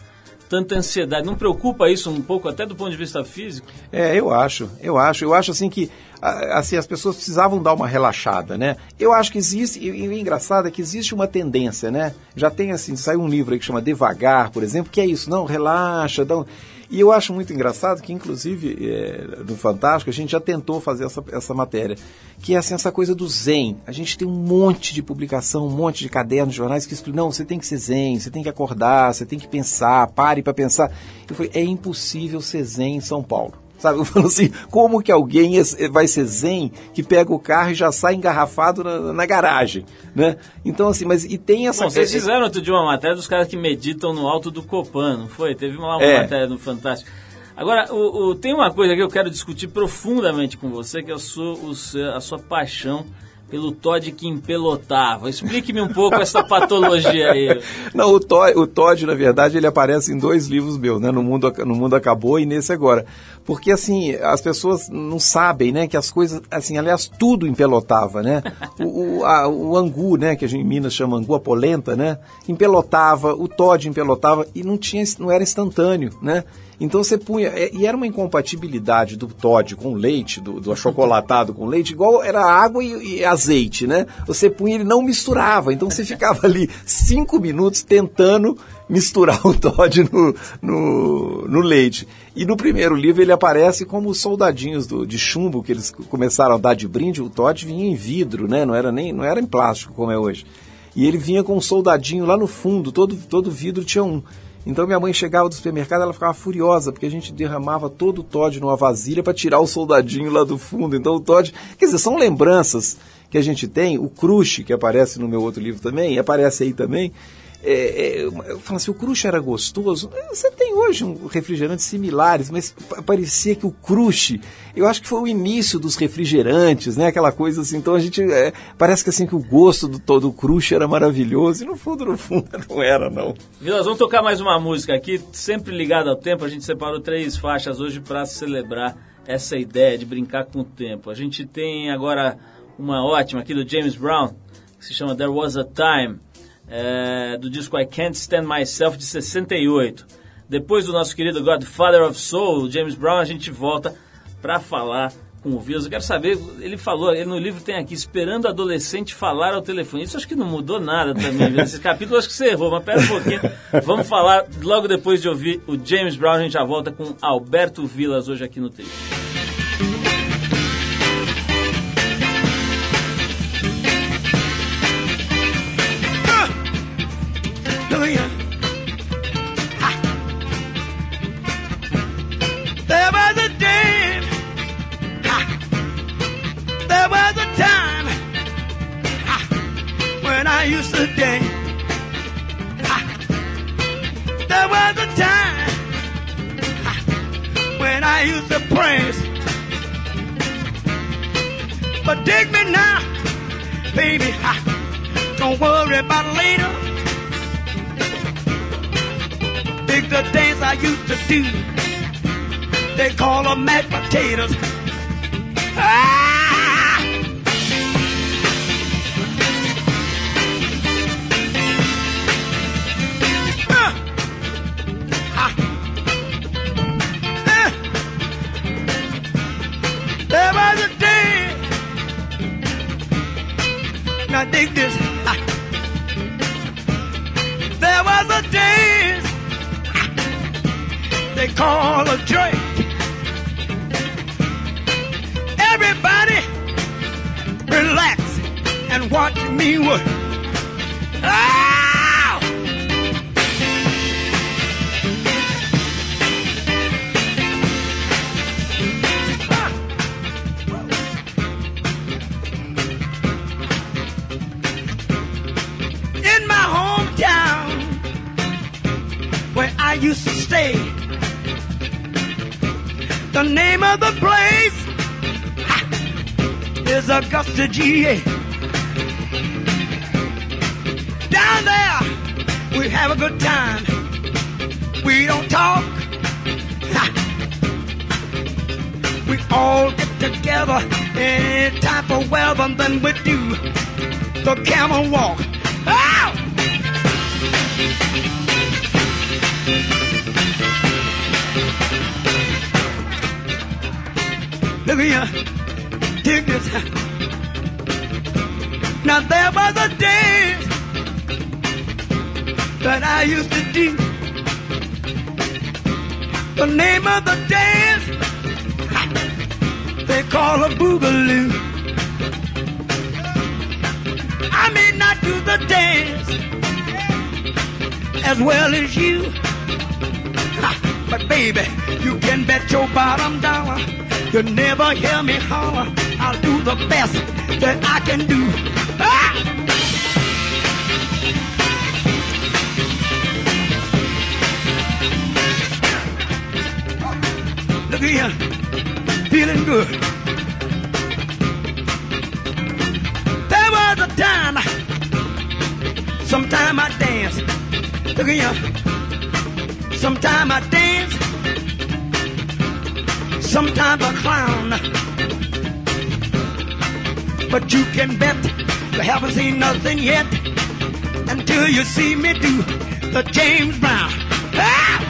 tanta ansiedade. Não preocupa isso um pouco, até do ponto de vista físico? É, eu acho, eu acho. Eu acho assim que assim, as pessoas precisavam dar uma relaxada, né? Eu acho que existe, e, e o engraçado é que existe uma tendência, né? Já tem assim, saiu um livro aí que chama Devagar, por exemplo, que é isso, não, relaxa, dá um... E eu acho muito engraçado que, inclusive, é, no Fantástico, a gente já tentou fazer essa, essa matéria, que é assim, essa coisa do zen. A gente tem um monte de publicação, um monte de cadernos, jornais que explicam, não, você tem que ser zen, você tem que acordar, você tem que pensar, pare para pensar. Eu falei, é impossível ser zen em São Paulo. Sabe, eu falo assim, como que alguém vai ser zen que pega o carro e já sai engarrafado na, na garagem, né? Então, assim, mas e tem essa... Bom, vocês fizeram outro dia uma matéria dos caras que meditam no alto do Copan, não foi? Teve uma, uma é. matéria no Fantástico. Agora, o, o, tem uma coisa que eu quero discutir profundamente com você, que é a sua, o, a sua paixão pelo Todd que empelotava. Explique-me um pouco essa patologia aí. Não, o Todd, o Todd, na verdade, ele aparece em dois livros meus, né? No Mundo, no Mundo Acabou e nesse agora. Porque, assim, as pessoas não sabem, né? Que as coisas, assim, aliás, tudo empelotava, né? O, o, a, o angu, né? Que a gente em Minas chama angu, a polenta, né? Empelotava, o Todd empelotava e não tinha, não era instantâneo, né? Então você punha. É, e era uma incompatibilidade do Todd com leite, do, do achocolatado com leite, igual era água e, e, azeite, né? Você punha ele não misturava. Então você ficava ali cinco minutos tentando misturar o Todd no, no, no, leite. E no primeiro livro ele aparece como os soldadinhos do, de chumbo que eles começaram a dar de brinde. O Todd vinha em vidro, né? Não era nem não era em plástico como é hoje. E ele vinha com um soldadinho lá no fundo, todo, todo vidro tinha um. Então minha mãe chegava do supermercado, ela ficava furiosa, porque a gente derramava todo o Todd numa vasilha para tirar o soldadinho lá do fundo. Então o Todd, quer dizer, são lembranças que a gente tem, o Crush, que aparece no meu outro livro também, aparece aí também, é, é, eu falo assim, o crush era gostoso. Você tem hoje um refrigerantes similares, mas parecia que o crush, eu acho que foi o início dos refrigerantes, né? Aquela coisa assim. Então a gente é, parece que assim que o gosto do todo crush era maravilhoso e no fundo, no fundo não era não. Vilas, vamos tocar mais uma música aqui, sempre ligado ao tempo. A gente separou três faixas hoje para celebrar essa ideia de brincar com o tempo. A gente tem agora uma ótima aqui do James Brown que se chama There Was a Time é, do disco I Can't Stand Myself de 68. Depois do nosso querido Godfather of Soul, James Brown, a gente volta para falar com o Vils. Eu quero saber, ele falou, ele no livro tem aqui, esperando adolescente falar ao telefone. Isso acho que não mudou nada também. Esse capítulo acho que você errou, mas pera um pouquinho. Vamos falar logo depois de ouvir o James Brown. A gente já volta com Alberto Vilas hoje aqui no Trio. To stay, the name of the place ha, is Augusta, GA. Down there, we have a good time. We don't talk. Ha. We all get together any type of weather, then we do the camel walk. Here, dig this. Now there was a dance that I used to do. The name of the dance they call a boogaloo. I may not do the dance as well as you, but baby, you can bet your bottom dollar. You never hear me holler. I'll do the best that I can do. Ah! Look here, feeling good. There was a time, sometime I dance. Look here, sometime I sometimes I clown. But you can bet you haven't seen nothing yet until you see me do the James Brown. Ah!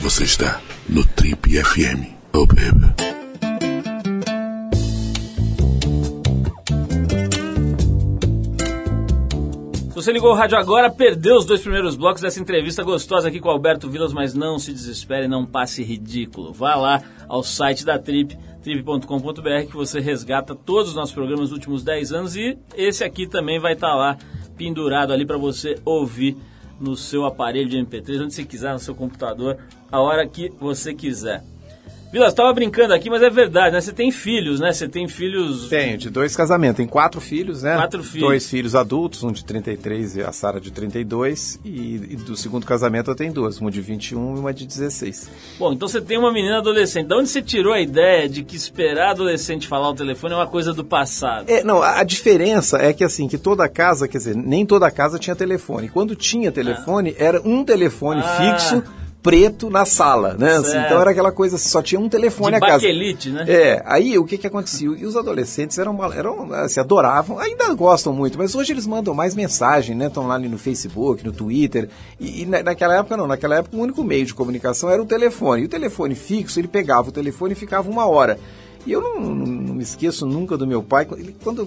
Você está no Trip FM. Oh, baby. Você ligou o rádio agora, perdeu os dois primeiros blocos dessa entrevista gostosa aqui com Alberto Vilas, mas não se desespere, não passe ridículo. Vá lá ao site da Trip, trip.com.br, que você resgata todos os nossos programas dos últimos 10 anos e esse aqui também vai estar lá pendurado ali para você ouvir no seu aparelho de MP3, onde você quiser, no seu computador, a hora que você quiser. Vilas, estava brincando aqui, mas é verdade, né? Você tem filhos, né? Você tem filhos. Tenho, de dois casamentos. Tem quatro filhos, né? Quatro filhos. Dois filhos adultos, um de 33 e a Sara de 32. E, e do segundo casamento eu tenho duas, uma de 21 e uma de 16. Bom, então você tem uma menina adolescente. De onde você tirou a ideia de que esperar adolescente falar o telefone é uma coisa do passado? É, não, a, a diferença é que assim, que toda casa, quer dizer, nem toda casa tinha telefone. Quando tinha telefone, era um telefone Ah. fixo preto na sala, né? Assim, então era aquela coisa, só tinha um telefone De a casa. baquelite, né? É, aí o que que acontecia? E os adolescentes eram, eram assim, adoravam, ainda gostam muito, mas hoje eles mandam mais mensagem, né? Estão lá no Facebook, no Twitter. E, e na- naquela época não, naquela época o único meio de comunicação era o telefone. E o telefone fixo, ele pegava o telefone e ficava uma hora. E eu não, não- não me esqueço nunca do meu pai. Ele, quando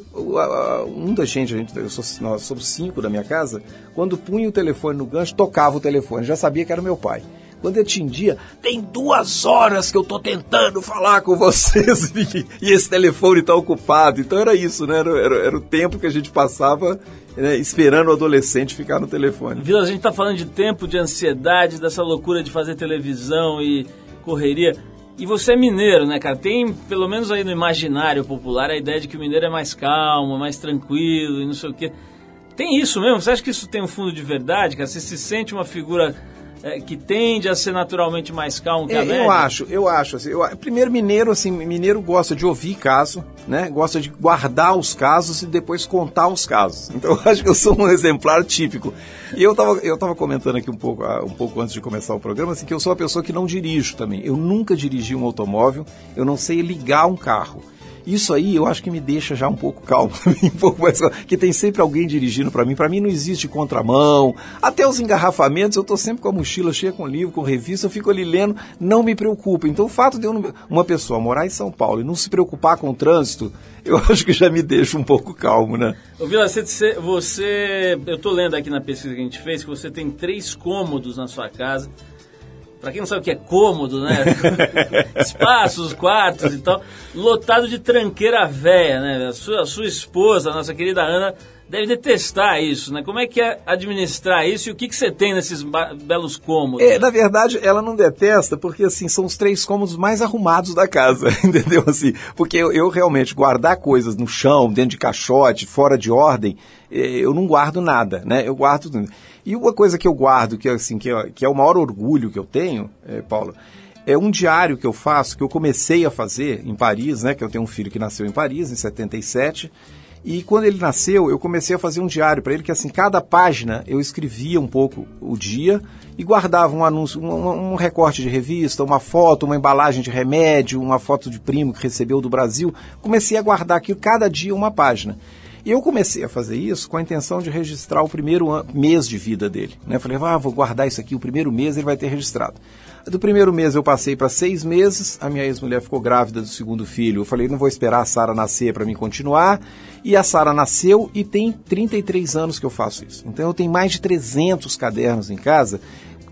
um da gente, a gente eu sou, nós somos cinco da minha casa, quando punha o telefone no gancho, tocava o telefone, já sabia que era o meu pai. Quando eu tem duas horas que eu tô tentando falar com vocês e, e esse telefone tá ocupado. Então era isso, né? Era, era- era o tempo que a gente passava né, esperando o adolescente ficar no telefone. Vila, a gente tá falando de tempo, de ansiedade, dessa loucura de fazer televisão e correria. E você é mineiro, né, cara? Tem, pelo menos aí no imaginário popular, a ideia de que o mineiro é mais calmo, mais tranquilo e não sei o quê. Tem isso mesmo? Você acha que isso tem um fundo de verdade, cara? Você se sente uma figura é, que tende a ser naturalmente mais calmo que a É, média? eu acho, eu acho. Assim, eu- primeiro, mineiro, assim, mineiro gosta de ouvir caso, né? Gosta de guardar os casos e depois contar os casos. Então, eu acho que eu sou um exemplar típico. E eu tava, eu tava comentando aqui um pouco, ah, um pouco antes de começar o programa, assim, que eu sou uma pessoa que não dirijo também. Eu nunca dirigi um automóvel, eu não sei ligar um carro. Isso aí eu acho que me deixa já um pouco calmo, um pouco mais calmo, que tem sempre alguém dirigindo para mim. Para mim não existe contramão. Até os engarrafamentos, eu tô sempre com a mochila cheia com livro, com revista, eu fico ali lendo, não me preocupa. Então o fato de eu uma pessoa morar em São Paulo e não se preocupar com o trânsito, eu acho que já me deixa um pouco calmo, né? Ô, Vila, você, você- Eu tô lendo aqui na pesquisa que a gente fez que você tem três cômodos na sua casa. Pra quem não sabe o que é cômodo, né? Espaços, quartos e tal. Lotado de tranqueira véia, né? A sua, a sua esposa, a nossa querida Ana, deve detestar isso, né? Como é que é administrar isso e o que, que você tem nesses belos cômodos? É, na verdade, ela não detesta, porque assim, são os três cômodos mais arrumados da casa, entendeu? Assim, porque eu, eu realmente guardar coisas no chão, dentro de caixote, fora de ordem, eh, eu não guardo nada, né? Eu guardo tudo. E uma coisa que eu guardo, que, é, assim, que, é, que é o maior orgulho que eu tenho, eh, Paulo, é um diário que eu faço, que eu comecei a fazer em Paris, né? Que eu tenho um filho que nasceu em Paris, em 77. E quando ele nasceu, eu comecei a fazer um diário para ele, que assim, cada página eu escrevia um pouco o dia e guardava um anúncio, um, um recorte de revista, uma foto, uma embalagem de remédio, uma foto de primo que recebeu do Brasil. Comecei a guardar aquilo, cada dia uma página. E eu comecei a fazer isso com a intenção de registrar o primeiro mês de vida dele. Né? Falei, ah, vou guardar isso aqui, o primeiro mês ele vai ter registrado. Do primeiro mês eu passei para seis meses, a minha ex-mulher ficou grávida do segundo filho. Eu falei, não vou esperar a Sara nascer para me continuar. E a Sara nasceu e tem 33 anos que eu faço isso. Então eu tenho mais de 300 cadernos em casa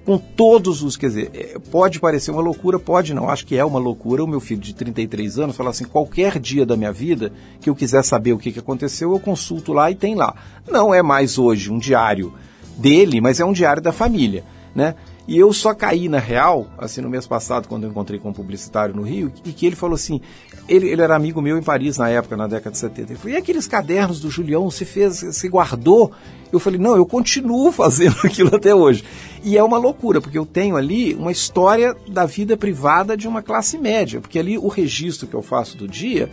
com todos os, quer dizer, é, pode parecer uma loucura, pode não, acho que é uma loucura o meu filho de 33 anos falar assim, qualquer dia da minha vida que eu quiser saber o que, que aconteceu, eu consulto lá e tem lá. Não é mais hoje um diário dele, mas é um diário da família, né? E eu só caí na real, assim, no mês passado, quando eu encontrei com um publicitário no Rio, e que ele falou assim, ele, ele era amigo meu em Paris na época, na década de 70. Ele falou, e aqueles cadernos do Julião, você fez, você guardou? Eu falei, não, eu continuo fazendo aquilo até hoje. E é uma loucura, porque eu tenho ali uma história da vida privada de uma classe média, porque ali o registro que eu faço do dia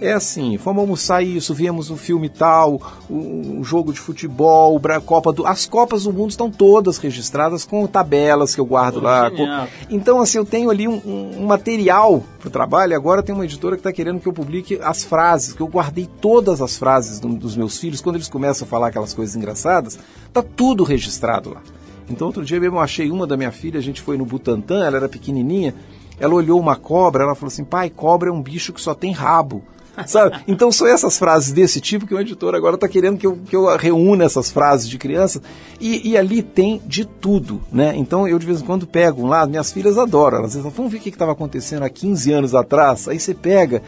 é assim, fomos almoçar isso, vimos um filme tal, um, jogo de futebol, Bra- Copa do, as Copas do Mundo estão todas registradas com tabelas que eu guardo Pô, lá. genial. então, assim, eu tenho ali um, um- material para o trabalho. e Agora tem uma editora que está querendo que eu publique as frases, que eu guardei todas as frases do- dos meus filhos. Quando eles começam a falar aquelas coisas engraçadas, tá tudo registrado lá. Então, outro dia mesmo eu achei uma da minha filha, a gente foi no Butantã, ela era pequenininha, ela olhou uma cobra, ela falou assim, pai, cobra é um bicho que só tem rabo. Sabe? Então são essas frases desse tipo que o editor agora está querendo que eu, que eu reúna essas frases de criança. E, e ali tem de tudo, né? Então eu de vez em quando pego um lado, minhas filhas adoram. Elas dizem, vamos ver o que estava acontecendo há 15 anos atrás. Aí você pega.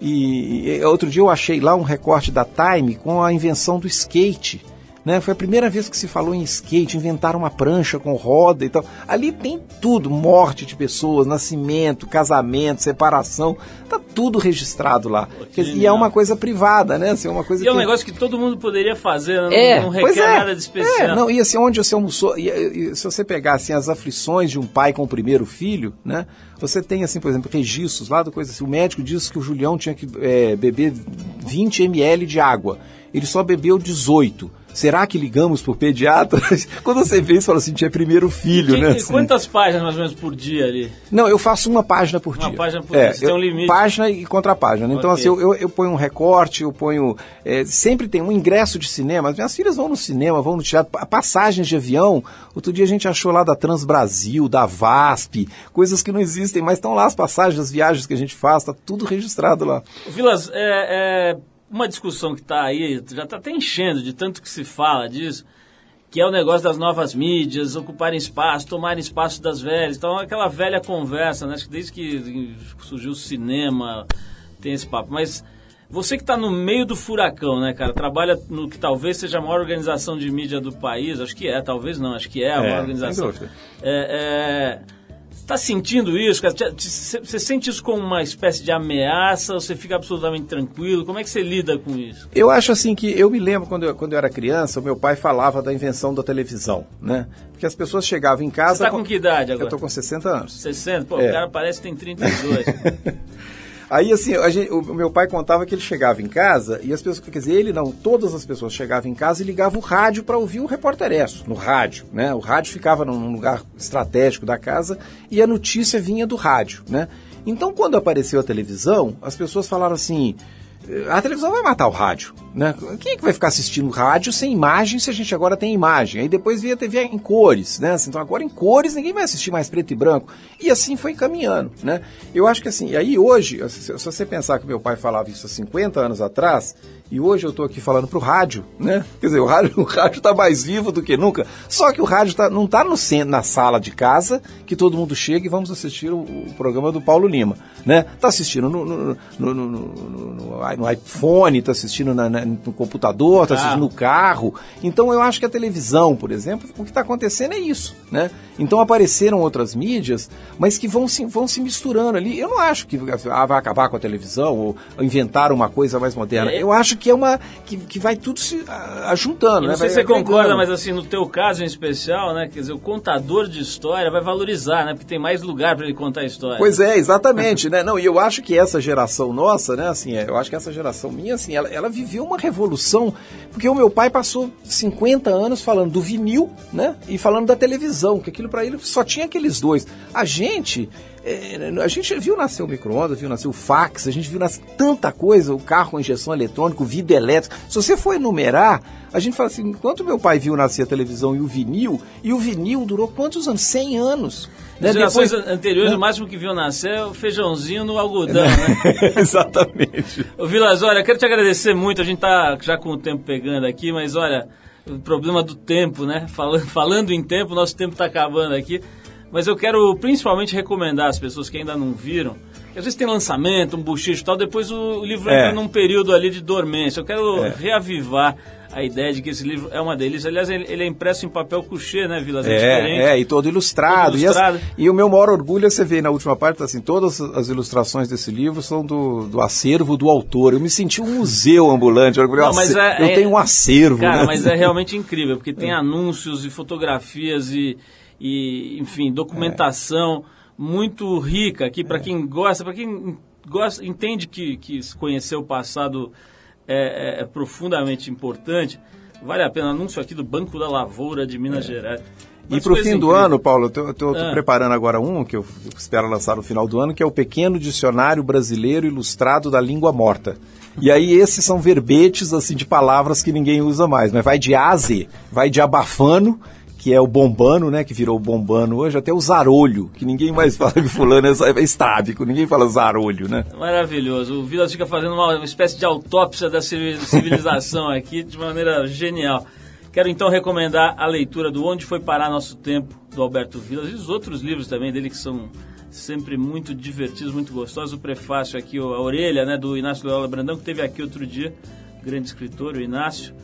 E, e outro dia eu achei lá um recorte da Time com a invenção do skate. Né? Foi a primeira vez que se falou em skate, inventaram uma prancha com roda e tal. Ali tem tudo, morte de pessoas, nascimento, casamento, separação, tá tudo registrado lá. Dizer, e é uma coisa privada, né? Assim, é uma coisa E é um que- negócio que todo mundo poderia fazer, né? não, é, não requer é, nada de especial. É, não, e assim, onde você almoçou, e, e, se você pegar assim, as aflições de um pai com o primeiro filho, né? Você tem, assim, por exemplo, registros lá do coisa assim, o médico disse que o Julião tinha que é, beber 20 ml de água. Ele só bebeu 18. Será que ligamos pro pediatra? Quando você vê isso, fala assim, tinha primeiro filho, Que- né? assim. Quantas páginas mais ou menos por dia ali? Não, eu faço uma página por Uma dia. página por é, dia, você tem um limite. Página e contrapágina. Então, Ok. assim, eu, eu, eu ponho um recorte, eu ponho. é, sempre tem um ingresso de cinema. As minhas filhas vão no cinema, vão no teatro. pa- Passagens de avião. Outro dia a gente achou lá da Transbrasil, da VASP, coisas que não existem, mas estão lá as passagens, as viagens que a gente faz, tá tudo registrado lá. Vilas, é, é uma discussão que está aí, já está até enchendo de tanto que se fala disso, que é o negócio das novas mídias, ocuparem espaço, tomarem espaço das velhas. Então, aquela velha conversa, né? Acho que desde que surgiu o cinema, tem esse papo. Mas você que está no meio do furacão, né, cara? Trabalha no que talvez seja a maior organização de mídia do país. Acho que é, talvez não, acho que é a É, maior organização. sem dúvida. É, é, está sentindo isso? Você sente isso como uma espécie de ameaça? Ou você fica absolutamente tranquilo? Como é que você lida com isso? Eu acho assim que eu me lembro quando eu, quando eu era criança, o meu pai falava da invenção da televisão, né? Porque as pessoas chegavam em casa. Você está com que idade agora? Eu tô com 60 anos. 60? Pô, É. o cara parece que tem 32. Aí, assim, gente- o meu pai contava que ele chegava em casa e as pessoas, quer dizer, ele não, todas as pessoas chegavam em casa e ligavam o rádio para ouvir o repórteresso, no rádio, né? O rádio ficava num lugar estratégico da casa e a notícia vinha do rádio, né? Então, quando apareceu a televisão, as pessoas falaram assim: a televisão vai matar o rádio, né? Quem é que vai ficar assistindo rádio sem imagem se a gente agora tem imagem? Aí depois via TV em cores, né? Então agora em cores ninguém vai assistir mais preto e branco. E assim foi caminhando, né? Eu acho que assim, e aí hoje, se você pensar que meu pai falava isso há 50 anos atrás, e hoje eu estou aqui falando para o rádio, né? Quer dizer, o rádio o rádio está mais vivo do que nunca. Só que o rádio tá, não está no centro, na sala de casa que todo mundo chega e vamos assistir o, o programa do Paulo Lima, né? Está assistindo no, no, no, no, iPhone, está assistindo na, na, no computador, está assistindo no carro. Então eu acho que a televisão, por exemplo, o que está acontecendo é isso, né? Então apareceram outras mídias, mas que vão se, vão se misturando ali. Eu não acho que ah, vai acabar com a televisão ou, inventar uma coisa mais moderna. É. Eu acho que é uma que, que vai tudo se ajuntando. Não né? sei se você concorda, mas assim, no teu caso em especial, né? Quer dizer, o contador de história vai valorizar, né? Porque tem mais lugar para ele contar a história. Pois é, exatamente, né? Não, e eu acho que essa geração nossa, né? Assim, é, eu acho que essa geração minha, assim, ela, ela viveu uma revolução, porque o meu pai passou 50 anos falando do vinil, né? E falando da televisão, que aquilo para ele só tinha aqueles dois. A gente é, a gente viu nascer o micro-ondas, viu nascer o fax, a gente viu nascer tanta coisa, o carro com injeção eletrônica, o vidro elétrico. Se você for enumerar, a gente fala assim, enquanto meu pai viu nascer a televisão e o vinil, e o vinil durou quantos anos? 100 anos. Né? gerações Depois, anteriores, né? o máximo que viu nascer é o feijãozinho no algodão, né? Exatamente. Ô Vilas, olha, quero te agradecer muito, a gente tá já com o tempo pegando aqui, mas olha, o problema do tempo, né? Falando, falando em tempo, nosso tempo está acabando aqui. Mas eu quero principalmente recomendar às pessoas que ainda não viram, que às vezes tem lançamento, um buchicho e tal, depois o, o livro é. entra num período ali de dormência. Eu quero é. reavivar a ideia de que esse livro é uma delícia. Aliás, ele, ele é impresso em papel couché, né, Vilas? É, é, é, e todo ilustrado. Todo ilustrado. E, as, e, o meu maior orgulho é você ver na última parte, assim, todas as ilustrações desse livro são do, do acervo do autor. Eu me senti um museu ambulante. Eu, Não, mas é, eu tenho um acervo. Cara, né? mas é realmente incrível, porque tem anúncios e fotografias e e, enfim, documentação é. muito rica aqui para é. quem gosta, para quem gosta, entende que, que conhecer o passado é, é, é, profundamente importante. Vale a pena. Anúncio aqui do Banco da Lavoura de Minas é. Gerais. e para o fim do ano, Paulo, eu estou ah. preparando agora um que eu espero lançar no final do ano, que é o Pequeno Dicionário Brasileiro Ilustrado da Língua Morta. E aí esses são verbetes assim de palavras que ninguém usa mais, mas vai de aze, vai de abafano que é o bombano, né? Que virou bombano hoje, até o zarolho, que ninguém mais fala que fulano é estábico, ninguém fala zarolho, né? Maravilhoso. O Vilas fica fazendo uma, uma espécie de autópsia da civilização aqui de maneira genial. Quero então recomendar a leitura do Onde Foi Parar Nosso Tempo, do Alberto Vilas, e os outros livros também dele que são sempre muito divertidos, muito gostosos. O prefácio aqui, a orelha, né, do Inácio Loyola Brandão, que teve aqui outro dia, grande escritor, o Inácio.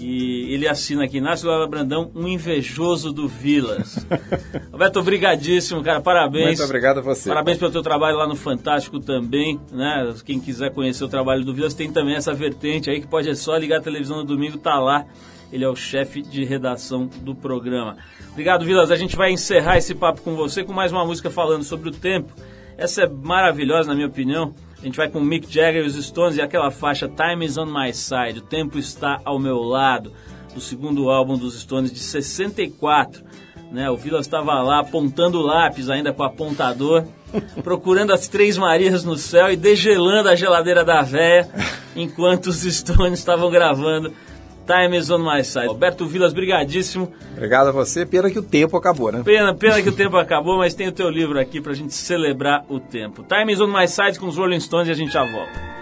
E ele assina aqui, Inácio Lala Brandão, um invejoso do Vilas. Roberto, obrigadíssimo, cara, parabéns. Muito obrigado a você. Parabéns pelo teu trabalho lá no Fantástico também, né? Quem quiser conhecer o trabalho do Vilas, tem também essa vertente aí que pode é só ligar a televisão no domingo, tá lá. Ele é o chefe de redação do programa. Obrigado, Vilas. A gente vai encerrar esse papo com você com mais uma música falando sobre o tempo. Essa é maravilhosa, na minha opinião. A gente vai com Mick Jagger e os Stones e aquela faixa Time is on my side, o tempo está ao meu lado, do segundo álbum dos Stones de 64. Né? O Vilas estava lá apontando o lápis ainda com o apontador, procurando as Três Marias no céu e degelando a geladeira da véia enquanto os Stones estavam gravando Time is on my side. Roberto Vilas, brigadíssimo. Obrigado a você. Pena que o tempo acabou, né? Pena, pena que o tempo acabou, mas tem o teu livro aqui pra gente celebrar o tempo. Time is on my side com os Rolling Stones e a gente já volta.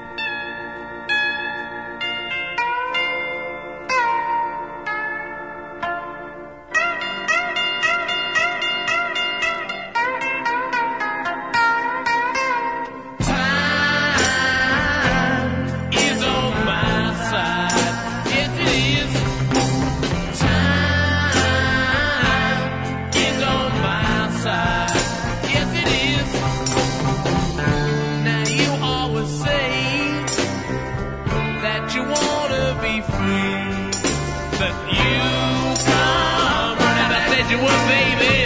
you were, baby.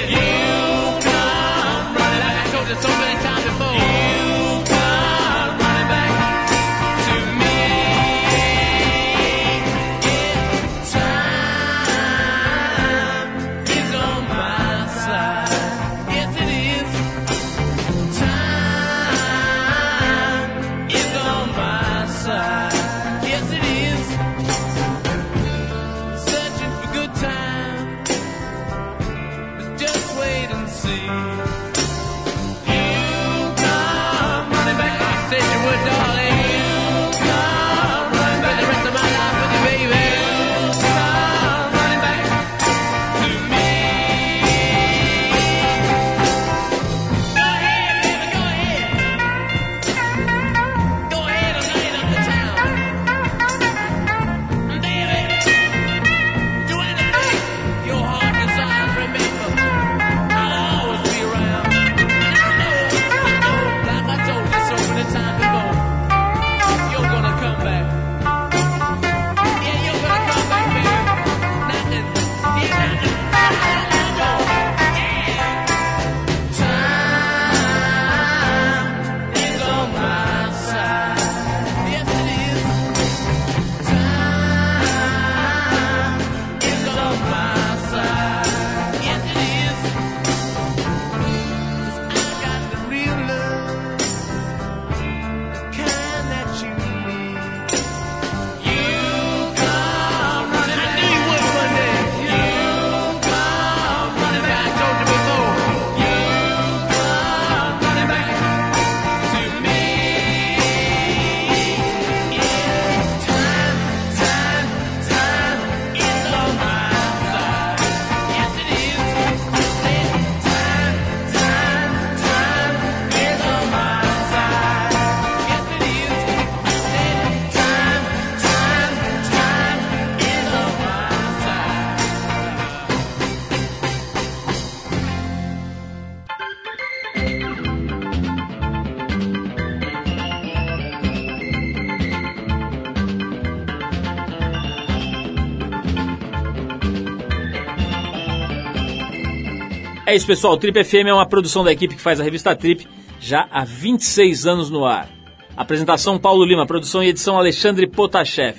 É isso, pessoal. O Trip FM é uma produção da equipe que faz a revista Trip já há 26 anos no ar. Apresentação Paulo Lima, produção e edição Alexandre Potashev.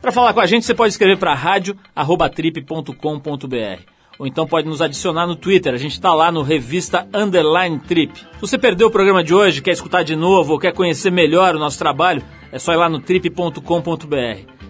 Para falar com a gente, você pode escrever para rádio@trip.com.br ou então pode nos adicionar no Twitter. A gente está lá no Revista Underline Trip. Se você perdeu o programa de hoje, quer escutar de novo ou quer conhecer melhor o nosso trabalho, é só ir lá no trip.com.br.